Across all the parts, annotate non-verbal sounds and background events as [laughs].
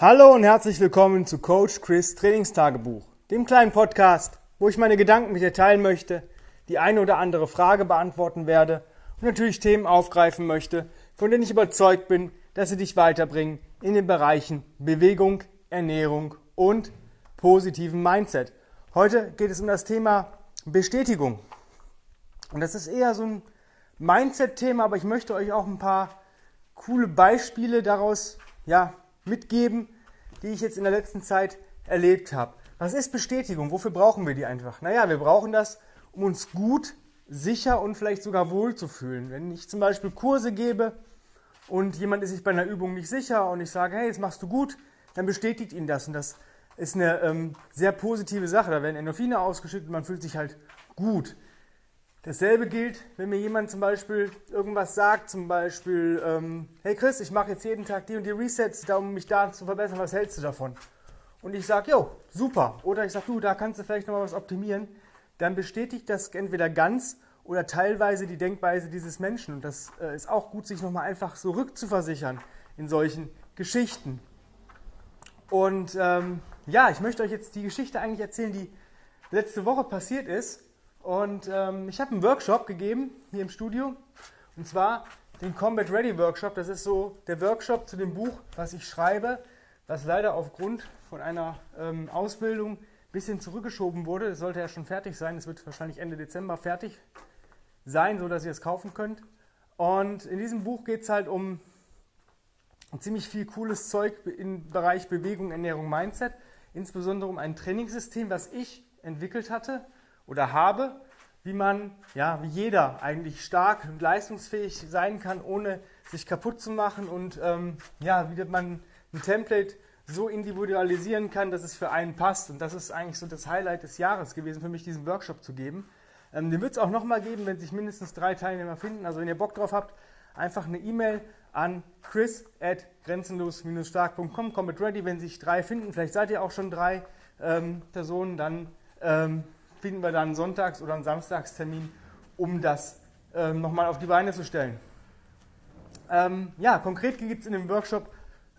Hallo und herzlich willkommen zu Coach Chris Trainingstagebuch, dem kleinen Podcast, wo ich meine Gedanken mit dir teilen möchte, die eine oder andere Frage beantworten werde und natürlich Themen aufgreifen möchte, von denen ich überzeugt bin, dass sie dich weiterbringen in den Bereichen Bewegung, Ernährung und positiven Mindset. Heute geht es um das Thema Bestätigung. Und das ist eher so ein Mindset-Thema, aber ich möchte euch auch ein paar coole Beispiele daraus ja, mitgeben, die ich jetzt in der letzten Zeit erlebt habe. Was ist Bestätigung? Wofür brauchen wir die einfach? Naja, wir brauchen das, um uns gut, sicher und vielleicht sogar wohl zu fühlen. Wenn ich zum Beispiel Kurse gebe und jemand ist sich bei einer Übung nicht sicher und ich sage, hey, das machst du gut, dann bestätigt ihn das. Und das ist eine ähm, sehr positive Sache. Da werden Endorphine ausgeschüttet und man fühlt sich halt gut. Dasselbe gilt, wenn mir jemand zum Beispiel irgendwas sagt, zum Beispiel, ähm, hey Chris, ich mache jetzt jeden Tag die und die Resets, um mich da zu verbessern, was hältst du davon? Und ich sage, jo, super. Oder ich sage, du, da kannst du vielleicht noch mal was optimieren. Dann bestätigt das entweder ganz oder teilweise die Denkweise dieses Menschen. Und das äh, ist auch gut, sich nochmal einfach so rückzuversichern in solchen Geschichten. Und ähm, ja, ich möchte euch jetzt die Geschichte eigentlich erzählen, die letzte Woche passiert ist. Und ähm, ich habe einen Workshop gegeben hier im Studio. Und zwar den Combat Ready Workshop. Das ist so der Workshop zu dem Buch, was ich schreibe, was leider aufgrund von einer ähm, Ausbildung ein bisschen zurückgeschoben wurde. Das sollte ja schon fertig sein. Es wird wahrscheinlich Ende Dezember fertig sein, sodass ihr es kaufen könnt. Und in diesem Buch geht es halt um ziemlich viel cooles Zeug im Bereich Bewegung, Ernährung, Mindset. Insbesondere um ein Trainingssystem, was ich entwickelt hatte oder habe, wie man, ja, wie jeder eigentlich stark und leistungsfähig sein kann, ohne sich kaputt zu machen und ähm, ja, wie man ein Template so individualisieren kann, dass es für einen passt. Und das ist eigentlich so das Highlight des Jahres gewesen für mich, diesen Workshop zu geben. Ähm, den wird es auch nochmal geben, wenn sich mindestens drei Teilnehmer finden. Also wenn ihr Bock drauf habt, einfach eine E-Mail an chris at grenzenlos-stark.com. Kommt ready, wenn sich drei finden. Vielleicht seid ihr auch schon drei ähm, Personen, dann ähm, finden wir dann einen Sonntags- oder einen Samstagstermin, um das ähm, nochmal auf die Beine zu stellen. Ähm, ja, konkret geht es in dem Workshop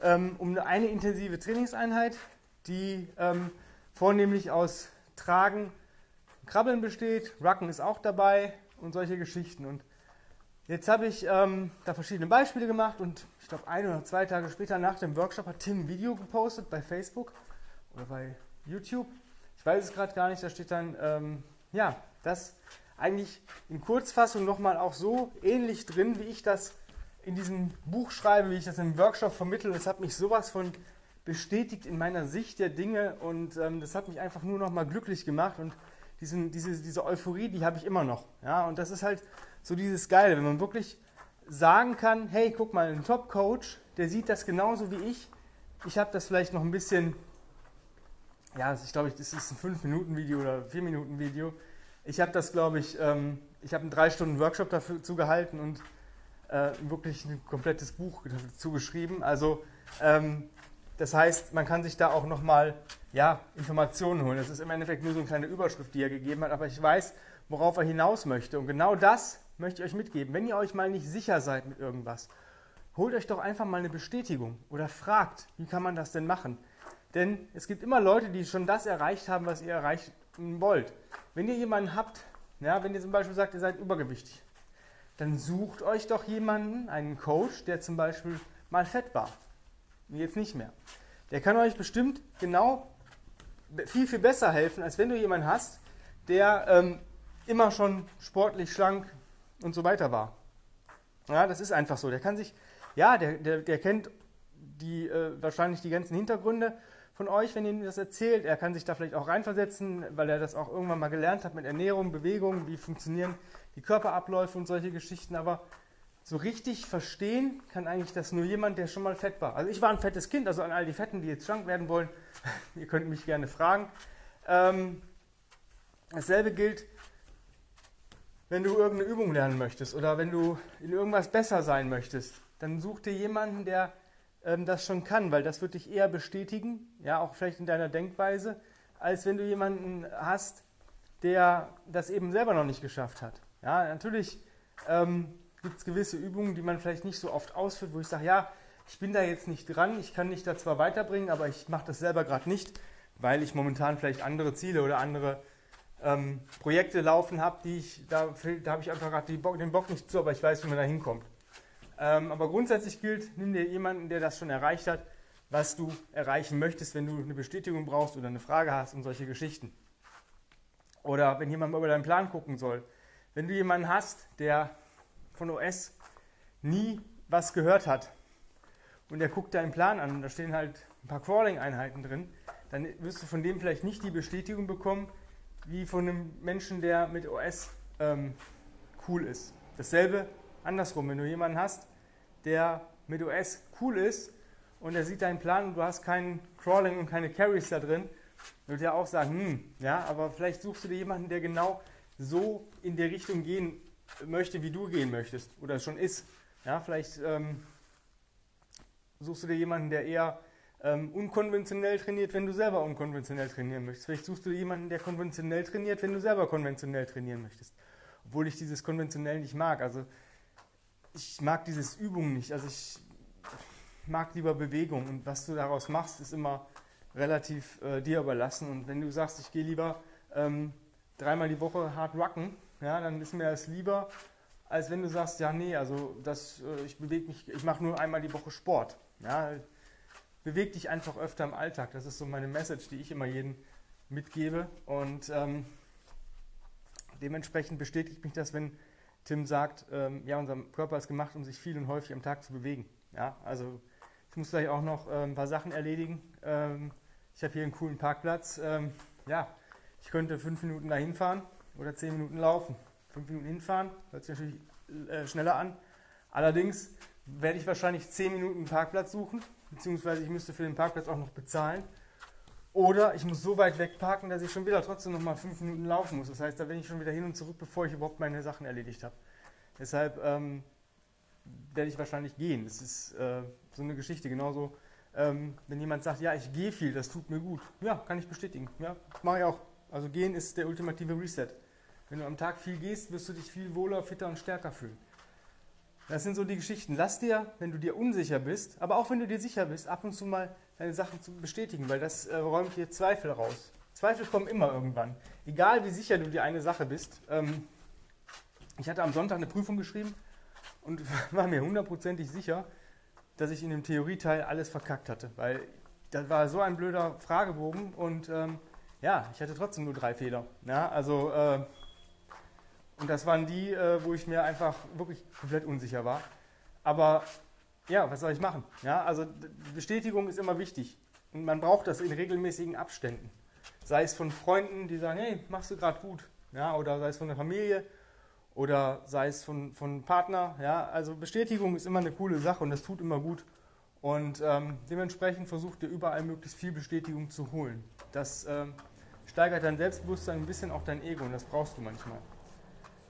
ähm, um eine intensive Trainingseinheit, die ähm, vornehmlich aus Tragen, Krabbeln besteht. Rucken ist auch dabei und solche Geschichten. Und jetzt habe ich ähm, da verschiedene Beispiele gemacht und ich glaube, ein oder zwei Tage später nach dem Workshop hat Tim ein Video gepostet bei Facebook oder bei YouTube ich weiß es gerade gar nicht, da steht dann, ähm, ja, das eigentlich in Kurzfassung nochmal auch so ähnlich drin, wie ich das in diesem Buch schreibe, wie ich das im Workshop vermittle. Das hat mich sowas von bestätigt in meiner Sicht der Dinge und ähm, das hat mich einfach nur nochmal glücklich gemacht und diesen, diese, diese Euphorie, die habe ich immer noch. Ja, und das ist halt so dieses Geile, wenn man wirklich sagen kann, hey, guck mal, ein Top-Coach, der sieht das genauso wie ich. Ich habe das vielleicht noch ein bisschen ja, ich glaube, das ist ein 5-Minuten-Video oder 4-Minuten-Video. Ich habe das, glaube ich, ähm, ich habe einen 3-Stunden-Workshop dazu gehalten und äh, wirklich ein komplettes Buch dazu geschrieben. Also, ähm, das heißt, man kann sich da auch nochmal ja, Informationen holen. Das ist im Endeffekt nur so eine kleine Überschrift, die er gegeben hat, aber ich weiß, worauf er hinaus möchte. Und genau das möchte ich euch mitgeben. Wenn ihr euch mal nicht sicher seid mit irgendwas, holt euch doch einfach mal eine Bestätigung oder fragt, wie kann man das denn machen? Denn es gibt immer Leute, die schon das erreicht haben, was ihr erreichen wollt. Wenn ihr jemanden habt, ja, wenn ihr zum Beispiel sagt, ihr seid übergewichtig, dann sucht euch doch jemanden, einen Coach, der zum Beispiel mal fett war. Jetzt nicht mehr. Der kann euch bestimmt genau viel, viel besser helfen, als wenn du jemanden hast, der ähm, immer schon sportlich, schlank und so weiter war. Ja, das ist einfach so. Der kann sich, ja, der, der, der kennt die, äh, wahrscheinlich die ganzen Hintergründe von euch, wenn ihr ihm das erzählt. Er kann sich da vielleicht auch reinversetzen, weil er das auch irgendwann mal gelernt hat mit Ernährung, Bewegung, wie funktionieren die Körperabläufe und solche Geschichten. Aber so richtig verstehen kann eigentlich das nur jemand, der schon mal fett war. Also ich war ein fettes Kind, also an all die Fetten, die jetzt schlank werden wollen, [laughs] ihr könnt mich gerne fragen. Ähm, dasselbe gilt, wenn du irgendeine Übung lernen möchtest oder wenn du in irgendwas besser sein möchtest, dann such dir jemanden, der ähm, das schon kann, weil das wird dich eher bestätigen, ja, auch vielleicht in deiner Denkweise, als wenn du jemanden hast, der das eben selber noch nicht geschafft hat. Ja, natürlich ähm, gibt es gewisse Übungen, die man vielleicht nicht so oft ausführt, wo ich sage, ja, Ich bin da jetzt nicht dran, ich kann dich da zwar weiterbringen, aber ich mache das selber gerade nicht, weil ich momentan vielleicht andere Ziele oder andere ähm, Projekte laufen habe, die ich, da, da habe ich einfach gerade den Bock nicht zu, aber ich weiß, wie man da hinkommt. Ähm, aber grundsätzlich gilt, nimm dir jemanden, der das schon erreicht hat, was du erreichen möchtest, wenn du eine Bestätigung brauchst oder eine Frage hast und solche Geschichten. Oder wenn jemand mal über deinen Plan gucken soll. Wenn du jemanden hast, der von OS nie was gehört hat und der guckt deinen Plan an und da stehen halt ein paar Crawling-Einheiten drin, dann wirst du von dem vielleicht nicht die Bestätigung bekommen, wie von einem Menschen, der mit OS ähm, cool ist. Dasselbe andersrum, wenn du jemanden hast, der mit OS cool ist und er sieht deinen Plan und du hast kein Crawling und keine Carries da drin, würde er auch sagen, hm, ja, aber vielleicht suchst du dir jemanden, der genau so in der Richtung gehen möchte, wie du gehen möchtest oder schon ist. Ja, vielleicht ähm, suchst du dir jemanden, der eher ähm, unkonventionell trainiert, wenn du selber unkonventionell trainieren möchtest. Vielleicht suchst du dir jemanden, der konventionell trainiert, wenn du selber konventionell trainieren möchtest. Obwohl ich dieses konventionell nicht mag. Also ich mag dieses Übung nicht. Also ich mag lieber Bewegung und was du daraus machst, ist immer relativ äh, dir überlassen. Und wenn du sagst, ich gehe lieber ähm, dreimal die Woche hart rocken, ja, dann ist mir das lieber, als wenn du sagst, ja, nee, also das, äh, ich bewege mich, ich mache nur einmal die Woche Sport. Ja, beweg dich einfach öfter im Alltag. Das ist so meine Message, die ich immer jedem mitgebe. Und ähm, dementsprechend bestätigt mich das, wenn Tim sagt, ähm, ja, unser Körper ist gemacht, um sich viel und häufig am Tag zu bewegen. Ja, also ich muss vielleicht auch noch äh, ein paar Sachen erledigen. Ähm, ich habe hier einen coolen Parkplatz. Ähm, ja, ich könnte fünf Minuten dahin fahren oder zehn Minuten laufen. Fünf Minuten hinfahren, hört sich natürlich äh, schneller an. Allerdings werde ich wahrscheinlich zehn Minuten einen Parkplatz suchen, beziehungsweise ich müsste für den Parkplatz auch noch bezahlen. Oder ich muss so weit weg parken, dass ich schon wieder trotzdem noch mal fünf Minuten laufen muss. Das heißt, da bin ich schon wieder hin und zurück, bevor ich überhaupt meine Sachen erledigt habe. Deshalb ähm, werde ich wahrscheinlich gehen. Das ist äh, so eine Geschichte. Genauso, ähm, wenn jemand sagt, ja, ich gehe viel, das tut mir gut. Ja, kann ich bestätigen. Ja, mache ich auch. Also gehen ist der ultimative Reset. Wenn du am Tag viel gehst, wirst du dich viel wohler, fitter und stärker fühlen. Das sind so die Geschichten. Lass dir, wenn du dir unsicher bist, aber auch wenn du dir sicher bist, ab und zu mal deine Sachen zu bestätigen, weil das äh, räumt dir Zweifel raus. Zweifel kommen immer irgendwann. Egal wie sicher du dir eine Sache bist. Ähm, ich hatte am Sonntag eine Prüfung geschrieben und [laughs] war mir hundertprozentig sicher, dass ich in dem Theorieteil alles verkackt hatte, weil das war so ein blöder Fragebogen und ähm, ja, ich hatte trotzdem nur drei Fehler. Ja, also äh, und das waren die, äh, wo ich mir einfach wirklich komplett unsicher war. Aber ja, was soll ich machen? Ja, also Bestätigung ist immer wichtig und man braucht das in regelmäßigen Abständen. Sei es von Freunden, die sagen, hey, machst du gerade gut, ja, oder sei es von der Familie oder sei es von, von Partner. Ja? Also Bestätigung ist immer eine coole Sache und das tut immer gut. Und ähm, dementsprechend versucht ihr überall möglichst viel Bestätigung zu holen. Das ähm, steigert dein Selbstbewusstsein ein bisschen auch dein Ego und das brauchst du manchmal.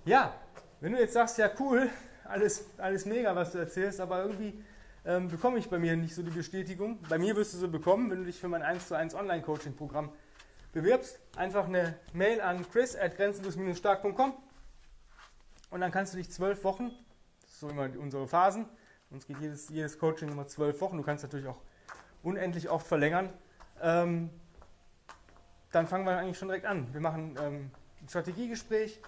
Ja, wenn du jetzt sagst, ja cool, alles, alles mega, was du erzählst, aber irgendwie ähm, bekomme ich bei mir nicht so die Bestätigung. Bei mir wirst du sie bekommen, wenn du dich für mein 1 zu 1 Online-Coaching-Programm bewirbst. Einfach eine Mail an chris at grenzenlos-stark.com und dann kannst du dich zwölf Wochen, das ist so immer unsere Phasen, uns geht jedes, jedes Coaching immer zwölf Wochen, du kannst natürlich auch unendlich oft verlängern, ähm, dann fangen wir eigentlich schon direkt an. Wir machen ähm, ein Strategiegespräch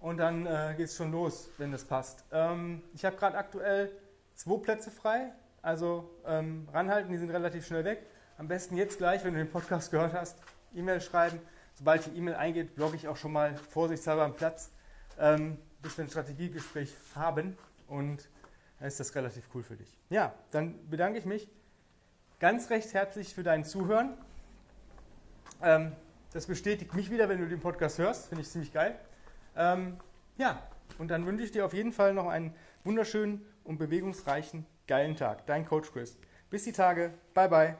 und dann äh, geht es schon los, wenn das passt. Ähm, ich habe gerade aktuell zwei Plätze frei, also ähm, ranhalten, die sind relativ schnell weg. Am besten jetzt gleich, wenn du den Podcast [laughs] gehört hast, E-Mail schreiben. Sobald die E-Mail eingeht, blogge ich auch schon mal vorsichtshalber einen Platz. Ähm, bis wir ein Strategiegespräch haben und dann ist das relativ cool für dich. Ja, dann bedanke ich mich ganz recht herzlich für dein Zuhören. Ähm, das bestätigt mich wieder, wenn du den Podcast hörst. Finde ich ziemlich geil. Ähm, ja, und dann wünsche ich dir auf jeden Fall noch einen wunderschönen und bewegungsreichen, geilen Tag. Dein Coach Chris. Bis die Tage. Bye, bye.